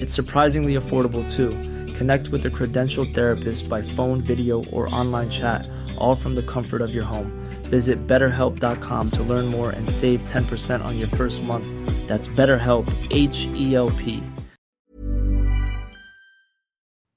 It's surprisingly affordable too. Connect with a credentialed therapist by phone, video, or online chat, all from the comfort of your home. Visit betterhelp.com to learn more and save 10% on your first month. That's BetterHelp, H E L P.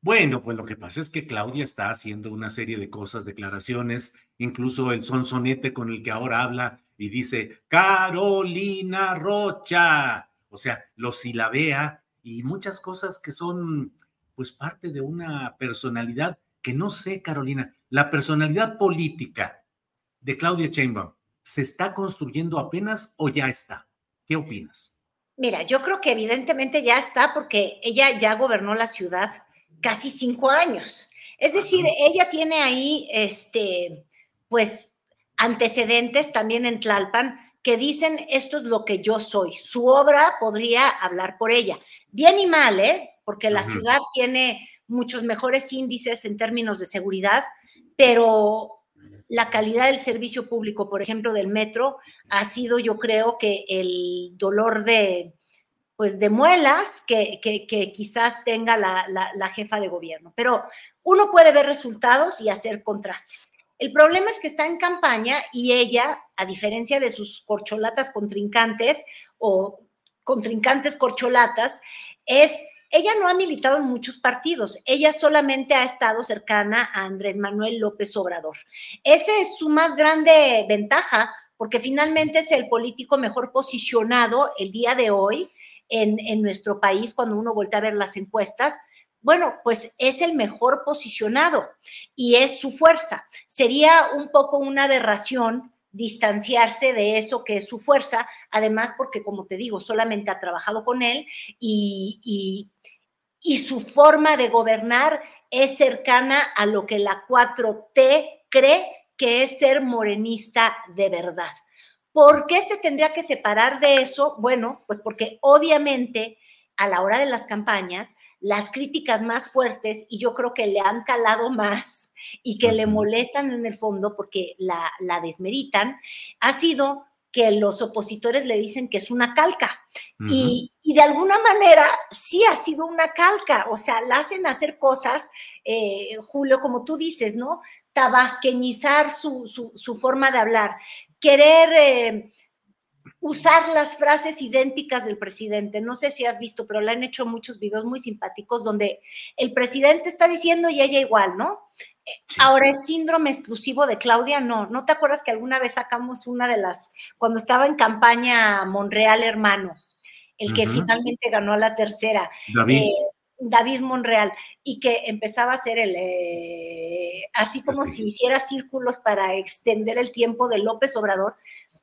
Bueno, pues lo que pasa es que Claudia está haciendo una serie de cosas, declaraciones, incluso el sonsonete con el que ahora habla y dice Carolina Rocha, o sea, lo silabea y muchas cosas que son pues parte de una personalidad que no sé, Carolina, la personalidad política de Claudia Sheinbaum se está construyendo apenas o ya está. ¿Qué opinas? Mira, yo creo que evidentemente ya está porque ella ya gobernó la ciudad casi cinco años. Es decir, ella tiene ahí, este, pues, antecedentes también en Tlalpan que dicen esto es lo que yo soy. Su obra podría hablar por ella. Bien y mal, ¿eh? Porque la ciudad tiene muchos mejores índices en términos de seguridad, pero la calidad del servicio público, por ejemplo, del metro, ha sido, yo creo que el dolor de, pues, de muelas que, que- que quizás tenga la, la- la jefa de gobierno. Pero uno puede ver resultados y hacer contrastes. El problema es que está en campaña y ella, a diferencia de sus corcholatas contrincantes o contrincantes corcholatas, es, ella no ha militado en muchos partidos, ella solamente ha estado cercana a Andrés Manuel López Obrador. Esa es su más grande ventaja, porque finalmente es el político mejor posicionado el día de hoy en, en nuestro país cuando uno voltea a ver las encuestas. Bueno, pues es el mejor posicionado y es su fuerza. Sería un poco una aberración distanciarse de eso que es su fuerza, además porque, como te digo, solamente ha trabajado con él y, y, su forma de gobernar es cercana a lo que la 4T cree que es ser morenista de verdad. ¿Por qué se tendría que separar de eso? Bueno, pues porque obviamente a la hora de las campañas, las críticas más fuertes, y yo creo que le han calado más y que le molestan en el fondo porque la, la desmeritan, ha sido que los opositores le dicen que es una calca. Y, y de alguna manera sí ha sido una calca, o sea, la hacen hacer cosas, eh, Julio, como tú dices, ¿no? Tabasqueñizar su, su, su forma de hablar, querer eh, usar las frases idénticas del presidente. No sé si has visto, pero le han hecho muchos videos muy simpáticos donde el presidente está diciendo y ella igual, ¿no? Eh, Ahora, el síndrome exclusivo de Claudia, no. ¿No te acuerdas que alguna vez sacamos una de las, cuando estaba en campaña Monreal, hermano? el que finalmente ganó a la tercera. David. Eh, David Monreal, y que empezaba a hacer el, eh, así como si hiciera círculos para extender el tiempo de López Obrador.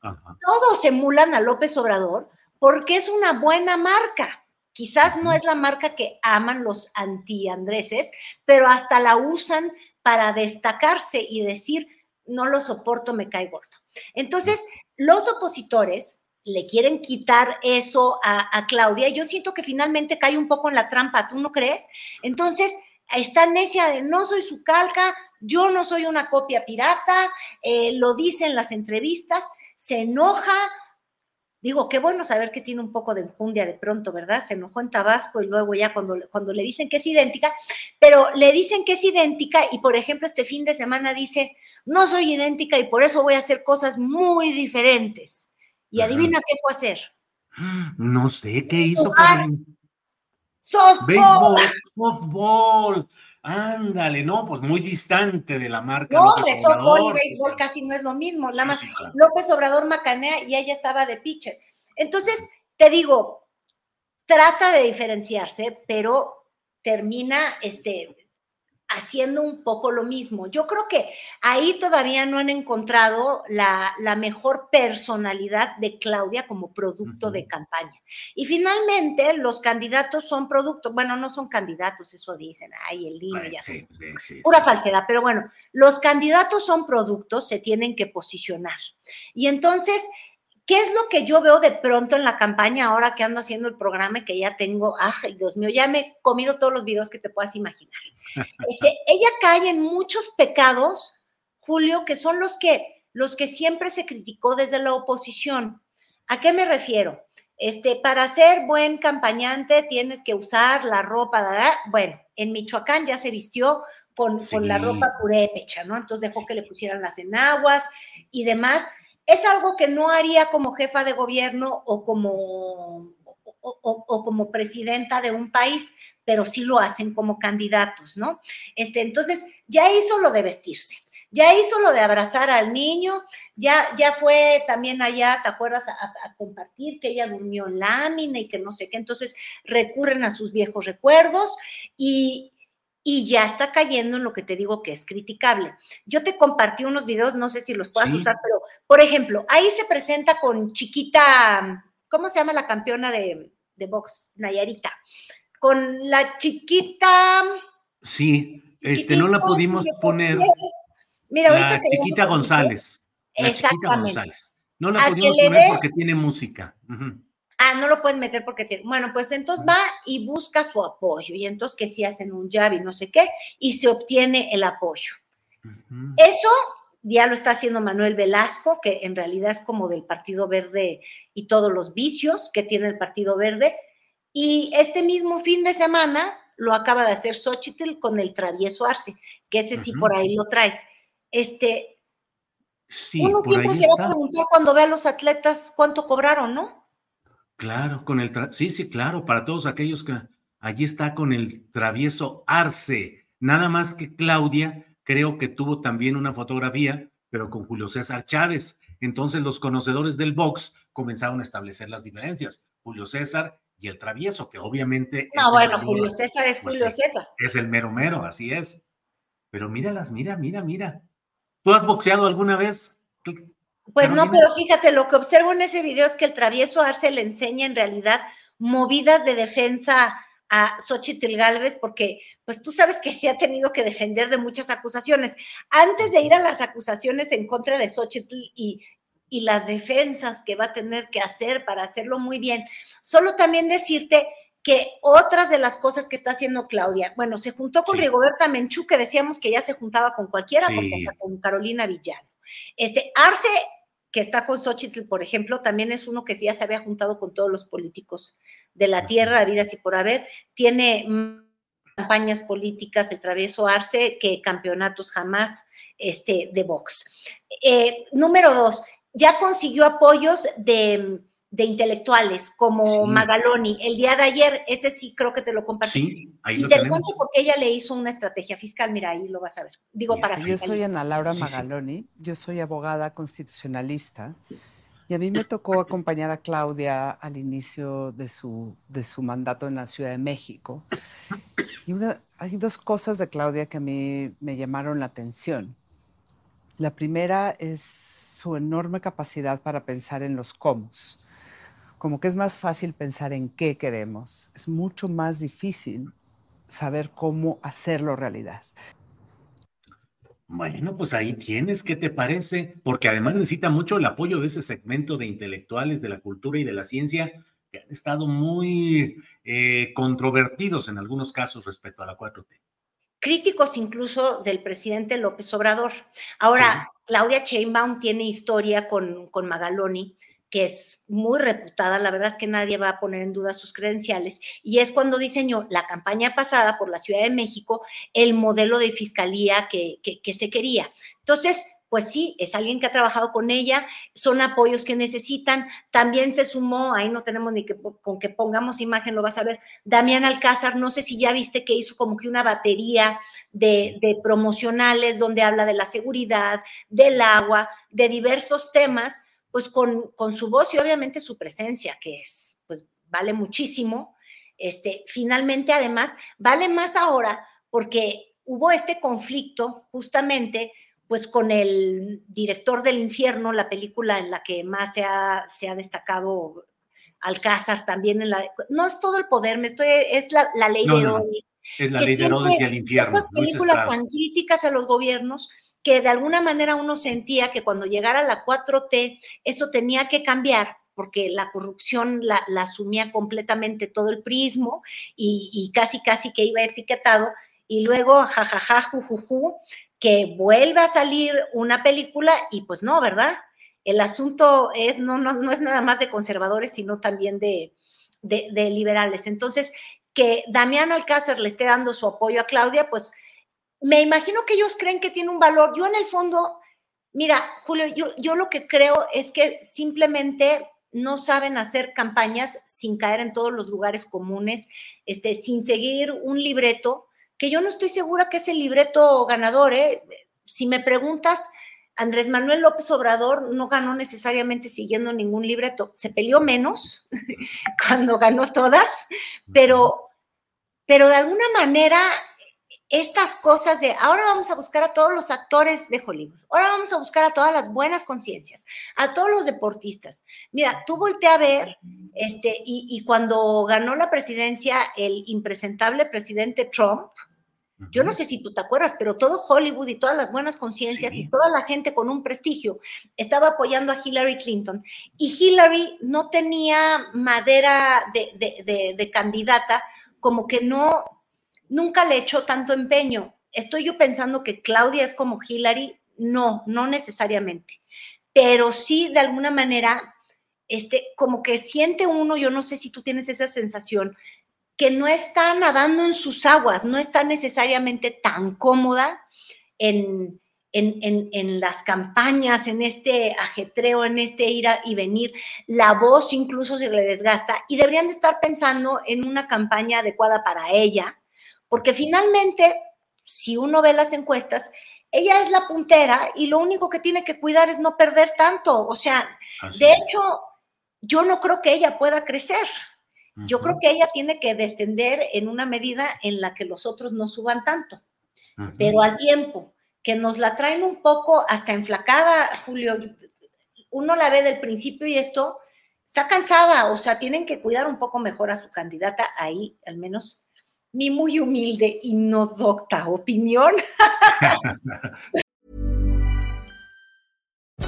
Todos emulan a López Obrador porque es una buena marca. Quizás no es la marca que aman los anti-andreses, pero hasta la usan para destacarse y decir, no lo soporto, me cae gordo. Entonces, los opositores le quieren quitar eso a, Claudia. Yo siento que finalmente cae un poco en la trampa, ¿tú no crees? Entonces, está necia de no soy su calca, yo no soy una copia pirata, eh, lo dice en las entrevistas, se enoja. Digo, qué bueno saber que tiene un poco de enjundia de pronto, ¿verdad? Se enojó en Tabasco y luego ya cuando, cuando le dicen que es idéntica, pero le dicen que es idéntica y por ejemplo este fin de semana dice, no soy idéntica y por eso voy a hacer cosas muy diferentes. Y adivina qué fue a hacer. No sé, ¿qué hizo? Softball. softball. Ándale, no, pues muy distante de la marca. No, hombre, softball y béisbol casi no es lo mismo. Nada más López Obrador macanea y ella estaba de pitcher. Entonces, te digo, trata de diferenciarse, pero termina este, haciendo un poco lo mismo. Yo creo que ahí todavía no han encontrado la, mejor personalidad de Claudia como producto de campaña. Y finalmente los candidatos son productos, bueno, no son candidatos, eso dicen, ay, el niño ya. Sí, sí, pura falsedad, pero bueno, los candidatos son productos, se tienen que posicionar. Y entonces ¿Qué es lo que yo veo de pronto en la campaña ahora que ando haciendo el programa y que ya tengo, ay Dios mío, ya me he comido todos los videos que te puedas imaginar? Este, ella cae en muchos pecados, Julio, que son los que, los que siempre se criticó desde la oposición. ¿A qué me refiero? Este, para ser buen campañante tienes que usar la ropa, bueno, en Michoacán ya se vistió con, con la ropa purépecha, ¿no? Entonces dejó que le pusieran las enaguas y demás es algo que no haría como jefa de gobierno o como, o, como presidenta de un país, pero sí lo hacen como candidatos, ¿no? Este, entonces, ya hizo lo de vestirse, ya hizo lo de abrazar al niño, ya, ya fue también allá, ¿te acuerdas? A, compartir que ella durmió en lámina y que no sé qué, entonces recurren a sus viejos recuerdos y, y ya está cayendo en lo que te digo que es criticable. Yo te compartí unos videos, no sé si los puedas usar, pero por ejemplo, ahí se presenta con chiquita, ¿cómo se llama la campeona de, de box? Nayarita. Con la chiquita. Sí, este, no la pudimos poner. Mira, la chiquita González. La chiquita González. No la pudimos poner porque tiene música. Ah, no lo puedes meter porque tiene. Bueno, pues entonces va y busca su apoyo. Y entonces que si hacen un jab y no sé qué, y se obtiene el apoyo. Eso ya lo está haciendo Manuel Velasco, que en realidad es como del Partido Verde y todos los vicios que tiene el Partido Verde. Y este mismo fin de semana lo acaba de hacer Xochitl con el travieso Arce, que ese sí por ahí lo traes. Este, sí, uno siempre se va a preguntar cuando ve a los atletas cuánto cobraron, ¿no? Claro, con el sí, sí, claro, para todos aquellos que allí está con el travieso Arce. Nada más que Claudia, creo que tuvo también una fotografía, pero con Julio César Chávez. Entonces los conocedores del box comenzaron a establecer las diferencias. Julio César y el travieso, que obviamente. No, bueno, Julio César es pues Julio César. Es el mero mero, así es. Pero míralas, mira, mira, mira. ¿Tú has boxeado alguna vez? Pues no, pero fíjate, lo que observo en ese video es que el travieso Arce le enseña en realidad movidas de defensa a Xochitl Galvez, porque pues tú sabes que se ha tenido que defender de muchas acusaciones. Antes de ir a las acusaciones en contra de Xochitl y, y las defensas que va a tener que hacer para hacerlo muy bien, solo también decirte que otras de las cosas que está haciendo Claudia, bueno, se juntó con Rigoberta Menchú, que decíamos que ya se juntaba con cualquiera, porque con Carolina Villano. Este, Arce que está con Xochitl, por ejemplo, también es uno que ya se había juntado con todos los políticos de la tierra, vida y por haber, tiene campañas políticas, el travieso Arce, que campeonatos jamás este, de Vox. Eh, número dos, ya consiguió apoyos de de intelectuales como Magaloni. El día de ayer, ese sí creo que te lo compartí. Sí, ahí Interesante porque ella le hizo una estrategia fiscal, mira, ahí lo vas a ver. Digo, para Yo soy Ana Laura Magaloni, yo soy abogada constitucionalista Y a mí me tocó acompañar a Claudia al inicio de su, de su mandato en la Ciudad de México. Y una, hay dos cosas de Claudia que a mí me llamaron la atención. La primera es su enorme capacidad para pensar en los cómo. Como que es más fácil pensar en qué queremos. Es mucho más difícil saber cómo hacerlo realidad. Bueno, pues ahí tienes, ¿qué te parece? Porque además necesita mucho el apoyo de ese segmento de intelectuales de la cultura y de la ciencia que han estado muy eh, controvertidos en algunos casos respecto a la 4T. Críticos incluso del presidente López Obrador. Ahora, Claudia Sheinbaum tiene historia con, con Magaloni, que es muy reputada, la verdad es que nadie va a poner en duda sus credenciales, y es cuando diseñó la campaña pasada por la Ciudad de México el modelo de fiscalía que, que, se quería. Entonces, pues sí, es alguien que ha trabajado con ella, son apoyos que necesitan. También se sumó, ahí no tenemos ni que con que pongamos imagen, lo vas a ver, Damián Alcázar, no sé si ya viste que hizo como que una batería de, de promocionales donde habla de la seguridad, del agua, de diversos temas pues con, con, su voz y obviamente su presencia, que es, pues vale muchísimo. Este, finalmente, además, vale más ahora porque hubo este conflicto justamente pues con el director del infierno, la película en la que más se ha, se ha destacado Alcázar también en la... No es todo el poder, me estoy, es la, ley de Herodes. Es la ley de Herodes y el infierno. Estas películas tan críticas a los gobiernos, que de alguna manera uno sentía que cuando llegara la 4T, eso tenía que cambiar porque la corrupción la, asumía completamente todo el prismo y, casi, casi que iba etiquetado. Y luego, jajaja, jujuju, que vuelva a salir una película y pues no, ¿verdad? El asunto es, no, no, no es nada más de conservadores, sino también de, de, de liberales. Entonces, que Damián Alcácer le esté dando su apoyo a Claudia, pues me imagino que ellos creen que tiene un valor. Yo en el fondo, mira, Julio, yo, lo que creo es que simplemente no saben hacer campañas sin caer en todos los lugares comunes, este, sin seguir un libreto, que yo no estoy segura que es el libreto ganador. ¿eh? Si me preguntas, Andrés Manuel López Obrador no ganó necesariamente siguiendo ningún libreto, se peleó menos cuando ganó todas, pero, pero de alguna manera estas cosas de ahora vamos a buscar a todos los actores de Hollywood, ahora vamos a buscar a todas las buenas conciencias, a todos los deportistas. Mira, tú volteé a ver, este, y, cuando ganó la presidencia el impresentable presidente Trump, yo no sé si tú te acuerdas, pero todo Hollywood y todas las buenas conciencias y toda la gente con un prestigio estaba apoyando a Hillary Clinton. Y Hillary no tenía madera de, de candidata, como que no, nunca le echó tanto empeño. Estoy yo pensando que Claudia es como Hillary, no, no necesariamente, pero sí de alguna manera, este, como que siente uno, yo no sé si tú tienes esa sensación, que no está nadando en sus aguas, no está necesariamente tan cómoda en, en, en, las campañas, en este ajetreo, en este ir y venir, la voz incluso se le desgasta y deberían de estar pensando en una campaña adecuada para ella, porque finalmente, si uno ve las encuestas, ella es la puntera y lo único que tiene que cuidar es no perder tanto. O sea, de hecho, yo no creo que ella pueda crecer. Yo creo que ella tiene que descender en una medida en la que los otros no suban tanto. Pero al tiempo que nos la traen un poco hasta enflacada, Julio, uno la ve del principio y esto está cansada, o sea, tienen que cuidar un poco mejor a su candidata ahí, al menos mi muy humilde y no docta opinión.